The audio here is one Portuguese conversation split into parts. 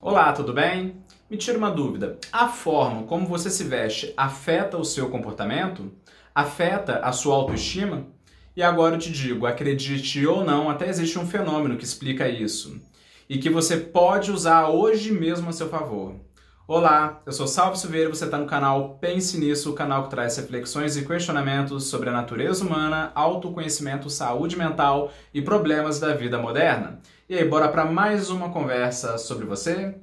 Olá, tudo bem? Me tira uma dúvida. A forma como você se veste afeta o seu comportamento? Afeta a sua autoestima? E agora eu te digo, acredite ou não, até existe um fenômeno que explica isso e que você pode usar hoje mesmo a seu favor. Olá, eu sou Salvo Silveira e você está no canal Pense Nisso, o canal que traz reflexões e questionamentos sobre a natureza humana, autoconhecimento, saúde mental e problemas da vida moderna. E aí, bora para mais uma conversa sobre você?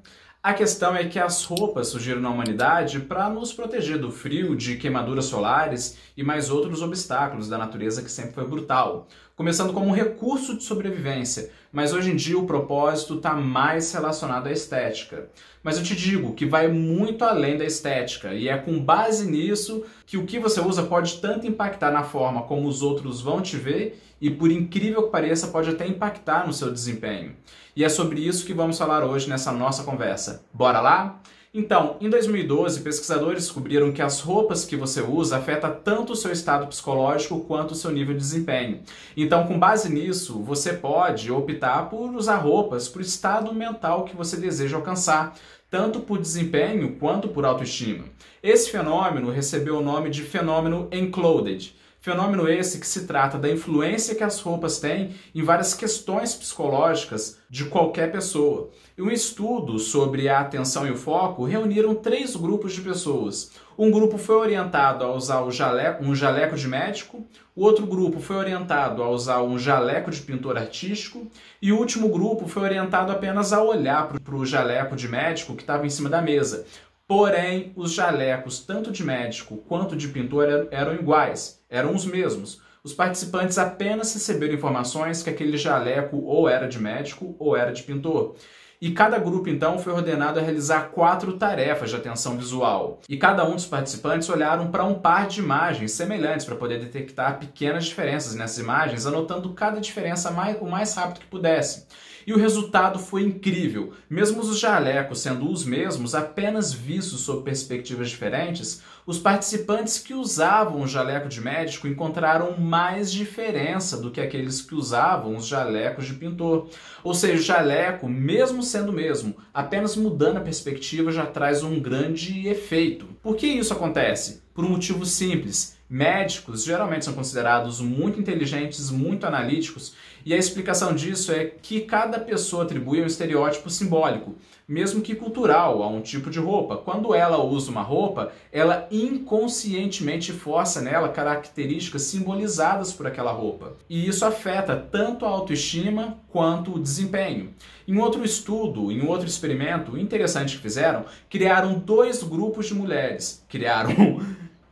A questão é que as roupas surgiram na humanidade para nos proteger do frio, de queimaduras solares e mais outros obstáculos da natureza que sempre foi brutal. Começando como um recurso de sobrevivência, mas hoje em dia o propósito está mais relacionado à estética. Mas eu te digo que vai muito além da estética, e é com base nisso que o que você usa pode tanto impactar na forma como os outros vão te ver, e por incrível que pareça, pode até impactar no seu desempenho. E é sobre isso que vamos falar hoje nessa nossa conversa. Bora lá? Então, em 2012, pesquisadores descobriram que as roupas que você usa afetam tanto o seu estado psicológico quanto o seu nível de desempenho. Então, com base nisso, você pode optar por usar roupas para o estado mental que você deseja alcançar, tanto por desempenho quanto por autoestima. Esse fenômeno recebeu o nome de fenômeno enclosed Fenômeno esse que se trata da influência que as roupas têm em várias questões psicológicas de qualquer pessoa. E um estudo sobre a atenção e o foco reuniram três grupos de pessoas. Um grupo foi orientado a usar um jaleco de médico, o outro grupo foi orientado a usar um jaleco de pintor artístico, e o último grupo foi orientado apenas a olhar para o jaleco de médico que estava em cima da mesa. Porém, os jalecos, tanto de médico quanto de pintor, eram iguais, eram os mesmos. Os participantes apenas receberam informações que aquele jaleco ou era de médico ou era de pintor. E cada grupo então foi ordenado a realizar quatro tarefas de atenção visual. E cada um dos participantes olharam para um par de imagens semelhantes para poder detectar pequenas diferenças nessas imagens, anotando cada diferença mais, o mais rápido que pudessem. E o resultado foi incrível. Mesmo os jalecos sendo os mesmos, apenas vistos sob perspectivas diferentes, os participantes que usavam o jaleco de médico encontraram mais diferença do que aqueles que usavam os jalecos de pintor. Ou seja, o jaleco, mesmo sendo o mesmo, apenas mudando a perspectiva já traz um grande efeito. Por que isso acontece? Por um motivo simples Médicos geralmente são considerados muito inteligentes, muito analíticos, e a explicação disso é que cada pessoa atribui um estereótipo simbólico, mesmo que cultural, a um tipo de roupa. Quando ela usa uma roupa, ela inconscientemente força nela características simbolizadas por aquela roupa. E isso afeta tanto a autoestima quanto o desempenho. Em outro estudo, em outro experimento interessante que fizeram, criaram dois grupos de mulheres. Criaram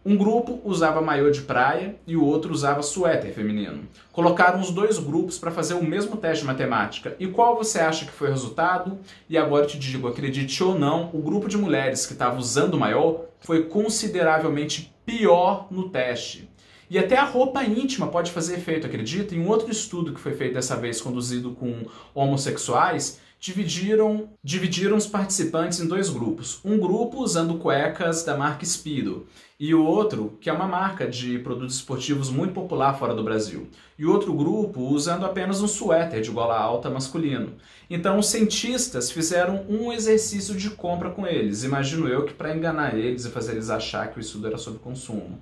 um grupo usava maiô de praia e o outro usava suéter feminino. Colocaram os dois grupos para fazer o mesmo teste de matemática. E qual você acha que foi o resultado? E agora te digo, acredite ou não, o grupo de mulheres que estava usando maiô foi consideravelmente pior no teste. E até a roupa íntima pode fazer efeito, acredita? Em um outro estudo que foi feito dessa vez, conduzido com homossexuais, dividiram, dividiram os participantes em dois grupos. Um grupo usando cuecas da marca Speedo e o outro, que é uma marca de produtos esportivos muito popular fora do Brasil. E outro grupo usando apenas um suéter de gola alta masculino. Então os cientistas fizeram um exercício de compra com eles, imagino eu que para enganar eles e fazer eles achar que o estudo era sobre consumo.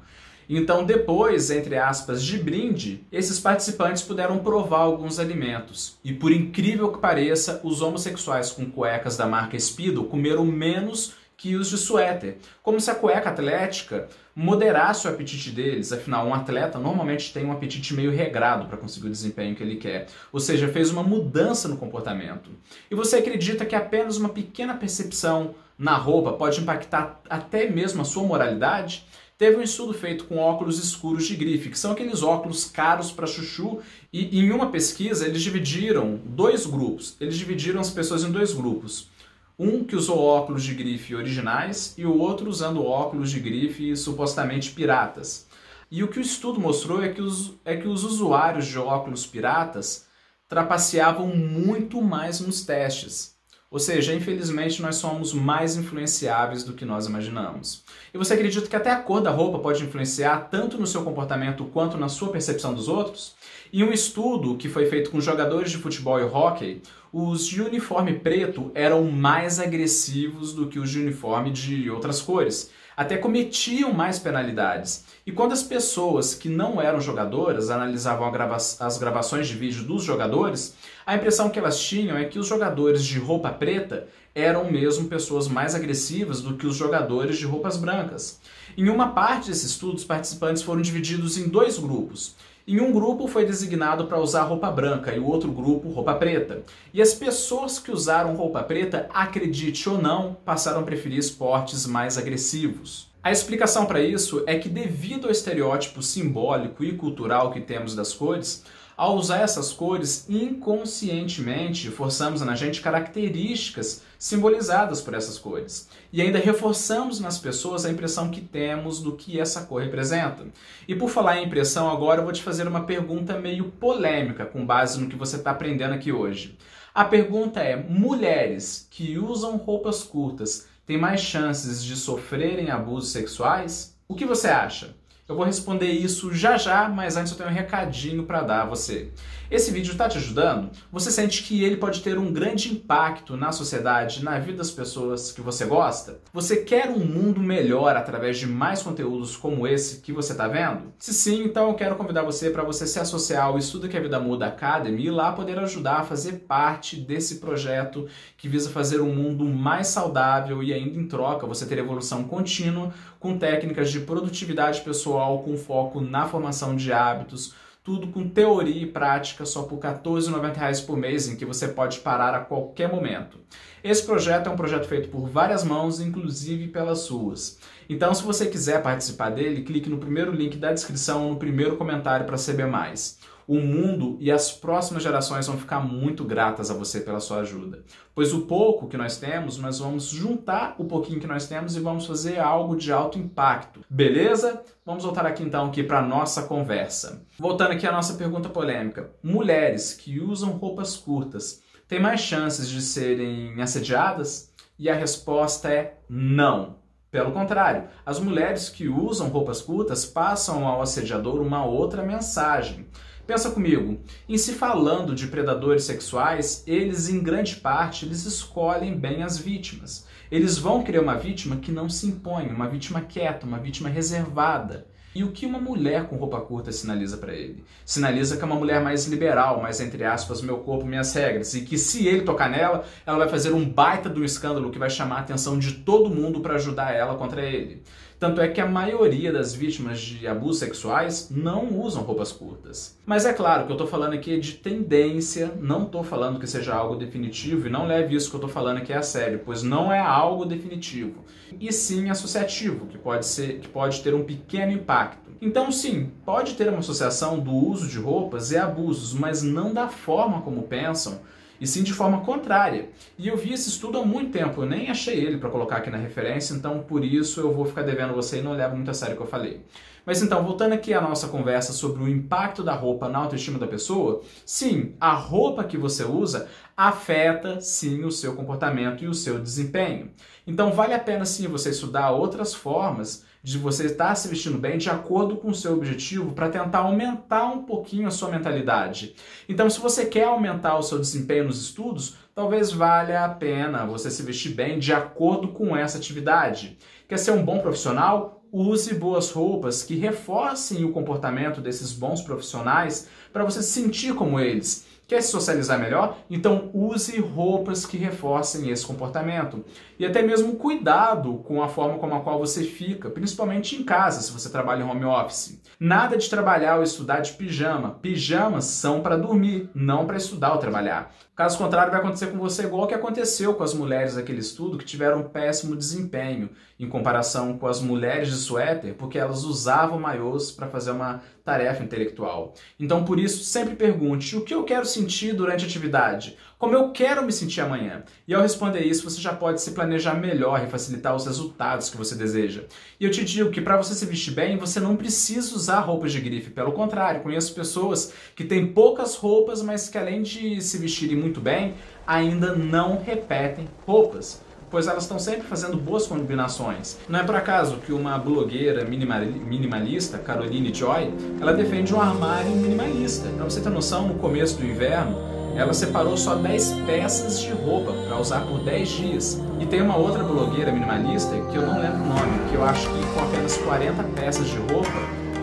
Então, depois, entre aspas, de brinde, esses participantes puderam provar alguns alimentos. E por incrível que pareça, os homossexuais com cuecas da marca Speedo comeram menos que os de suéter, como se a cueca atlética moderasse o apetite deles, afinal, um atleta normalmente tem um apetite meio regrado para conseguir o desempenho que ele quer, ou seja, fez uma mudança no comportamento. E você acredita que apenas uma pequena percepção na roupa pode impactar até mesmo a sua moralidade? Teve um estudo feito com óculos escuros de grife, que são aqueles óculos caros para chuchu, e em uma pesquisa eles dividiram dois grupos. Eles dividiram as pessoas em dois grupos. Um que usou óculos de grife originais e o outro usando óculos de grife supostamente piratas. E o que o estudo mostrou é que os, é que os usuários de óculos piratas trapaceavam muito mais nos testes. Ou seja, infelizmente nós somos mais influenciáveis do que nós imaginamos. E você acredita que até a cor da roupa pode influenciar tanto no seu comportamento quanto na sua percepção dos outros? Em um estudo que foi feito com jogadores de futebol e hockey, os de uniforme preto eram mais agressivos do que os de uniforme de outras cores. Até cometiam mais penalidades. E quando as pessoas que não eram jogadoras analisavam grava as gravações de vídeo dos jogadores, a impressão que elas tinham é que os jogadores de roupa preta eram mesmo pessoas mais agressivas do que os jogadores de roupas brancas. Em uma parte desse estudo, os participantes foram divididos em dois grupos. Em um grupo foi designado para usar roupa branca e o outro grupo roupa preta. E as pessoas que usaram roupa preta, acredite ou não, passaram a preferir esportes mais agressivos. A explicação para isso é que, devido ao estereótipo simbólico e cultural que temos das cores, ao usar essas cores, inconscientemente forçamos na gente características simbolizadas por essas cores. E ainda reforçamos nas pessoas a impressão que temos do que essa cor representa. E por falar em impressão, agora eu vou te fazer uma pergunta meio polêmica com base no que você está aprendendo aqui hoje. A pergunta é: mulheres que usam roupas curtas têm mais chances de sofrerem abusos sexuais? O que você acha? Eu vou responder isso já já, mas antes eu tenho um recadinho para dar a você. Esse vídeo está te ajudando? Você sente que ele pode ter um grande impacto na sociedade, na vida das pessoas que você gosta? Você quer um mundo melhor através de mais conteúdos como esse que você está vendo? Se sim, então eu quero convidar você para você se associar ao Estudo que a Vida Muda Academy e lá poder ajudar a fazer parte desse projeto que visa fazer um mundo mais saudável e ainda em troca você ter evolução contínua com técnicas de produtividade pessoal com foco na formação de hábitos tudo com teoria e prática só por R$ 14,90 por mês, em que você pode parar a qualquer momento. Esse projeto é um projeto feito por várias mãos, inclusive pelas suas. Então, se você quiser participar dele, clique no primeiro link da descrição ou no primeiro comentário para saber mais o mundo e as próximas gerações vão ficar muito gratas a você pela sua ajuda. Pois o pouco que nós temos, nós vamos juntar o pouquinho que nós temos e vamos fazer algo de alto impacto. Beleza? Vamos voltar aqui então aqui para nossa conversa. Voltando aqui à nossa pergunta polêmica. Mulheres que usam roupas curtas têm mais chances de serem assediadas? E a resposta é não. Pelo contrário, as mulheres que usam roupas curtas passam ao assediador uma outra mensagem. Pensa comigo, em se falando de predadores sexuais, eles em grande parte eles escolhem bem as vítimas. Eles vão querer uma vítima que não se impõe, uma vítima quieta, uma vítima reservada. E o que uma mulher com roupa curta sinaliza para ele? Sinaliza que é uma mulher mais liberal, mais entre aspas, meu corpo, minhas regras, e que se ele tocar nela, ela vai fazer um baita do escândalo que vai chamar a atenção de todo mundo para ajudar ela contra ele. Tanto é que a maioria das vítimas de abusos sexuais não usam roupas curtas. Mas é claro que eu estou falando aqui de tendência, não estou falando que seja algo definitivo e não leve isso que eu estou falando aqui a sério, pois não é algo definitivo. E sim associativo, que pode ser, que pode ter um pequeno impacto. Então sim, pode ter uma associação do uso de roupas e abusos, mas não da forma como pensam e sim de forma contrária. E eu vi esse estudo há muito tempo, eu nem achei ele para colocar aqui na referência, então por isso eu vou ficar devendo você e não levo muito a sério o que eu falei. Mas então, voltando aqui à nossa conversa sobre o impacto da roupa na autoestima da pessoa, sim, a roupa que você usa afeta sim o seu comportamento e o seu desempenho. Então vale a pena sim você estudar outras formas de você estar se vestindo bem de acordo com o seu objetivo para tentar aumentar um pouquinho a sua mentalidade. Então, se você quer aumentar o seu desempenho nos estudos, talvez valha a pena você se vestir bem de acordo com essa atividade. Quer ser um bom profissional? Use boas roupas que reforcem o comportamento desses bons profissionais para você se sentir como eles. Quer se socializar melhor? Então use roupas que reforcem esse comportamento. E até mesmo cuidado com a forma como a qual você fica, principalmente em casa, se você trabalha em home office. Nada de trabalhar ou estudar de pijama. Pijamas são para dormir, não para estudar ou trabalhar. Caso contrário, vai acontecer com você igual que aconteceu com as mulheres daquele estudo que tiveram um péssimo desempenho em comparação com as mulheres de suéter, porque elas usavam maiôs para fazer uma tarefa intelectual. Então, por isso, sempre pergunte o que eu quero sentir durante a atividade, como eu quero me sentir amanhã. E ao responder isso, você já pode se planejar melhor e facilitar os resultados que você deseja. E eu te digo que para você se vestir bem, você não precisa usar roupas de grife. Pelo contrário, conheço pessoas que têm poucas roupas, mas que além de se vestirem muito bem, ainda não repetem roupas pois elas estão sempre fazendo boas combinações. Não é por acaso que uma blogueira minimalista, Caroline Joy, ela defende um armário minimalista. Para você ter noção, no começo do inverno, ela separou só 10 peças de roupa para usar por 10 dias. E tem uma outra blogueira minimalista, que eu não lembro o nome, que eu acho que com apenas 40 peças de roupa,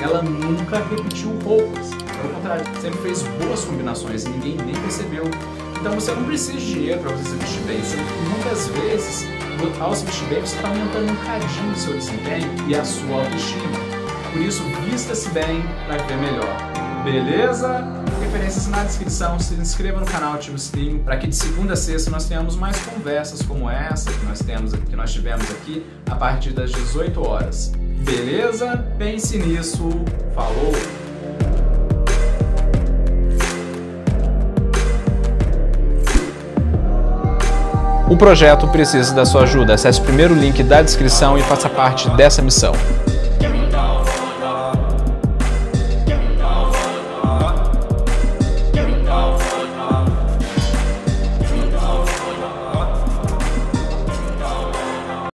ela nunca repetiu roupas. Pelo contrário, sempre fez boas combinações e ninguém nem percebeu. Então você não precisa de dinheiro para você se vestir bem. Muitas vezes, ao se vestir bem, você está aumentando um cadinho o seu desempenho e a sua autoestima. Por isso, vista-se bem para ver melhor. Beleza? Referências na descrição. Se inscreva no canal, o sininho para que de segunda a sexta nós tenhamos mais conversas como essa que nós temos, que nós tivemos aqui a partir das 18 horas. Beleza? Pense nisso. Falou! O projeto precisa da sua ajuda. Acesse o primeiro link da descrição e faça parte dessa missão.